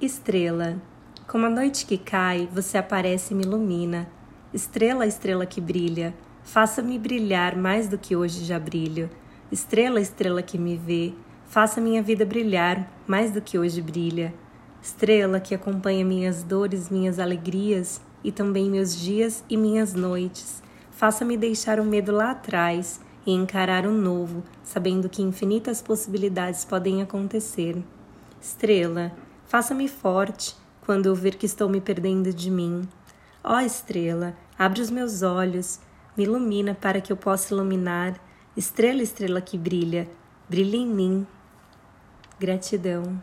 Estrela, como a noite que cai, você aparece e me ilumina. Estrela, estrela que brilha, faça-me brilhar mais do que hoje já brilho. Estrela, estrela que me vê, faça minha vida brilhar mais do que hoje brilha. Estrela que acompanha minhas dores, minhas alegrias e também meus dias e minhas noites, faça-me deixar o medo lá atrás e encarar o novo, sabendo que infinitas possibilidades podem acontecer. Estrela, Faça-me forte quando eu ver que estou me perdendo de mim. Ó estrela, abre os meus olhos, me ilumina para que eu possa iluminar. Estrela, estrela que brilha, brilha em mim. Gratidão.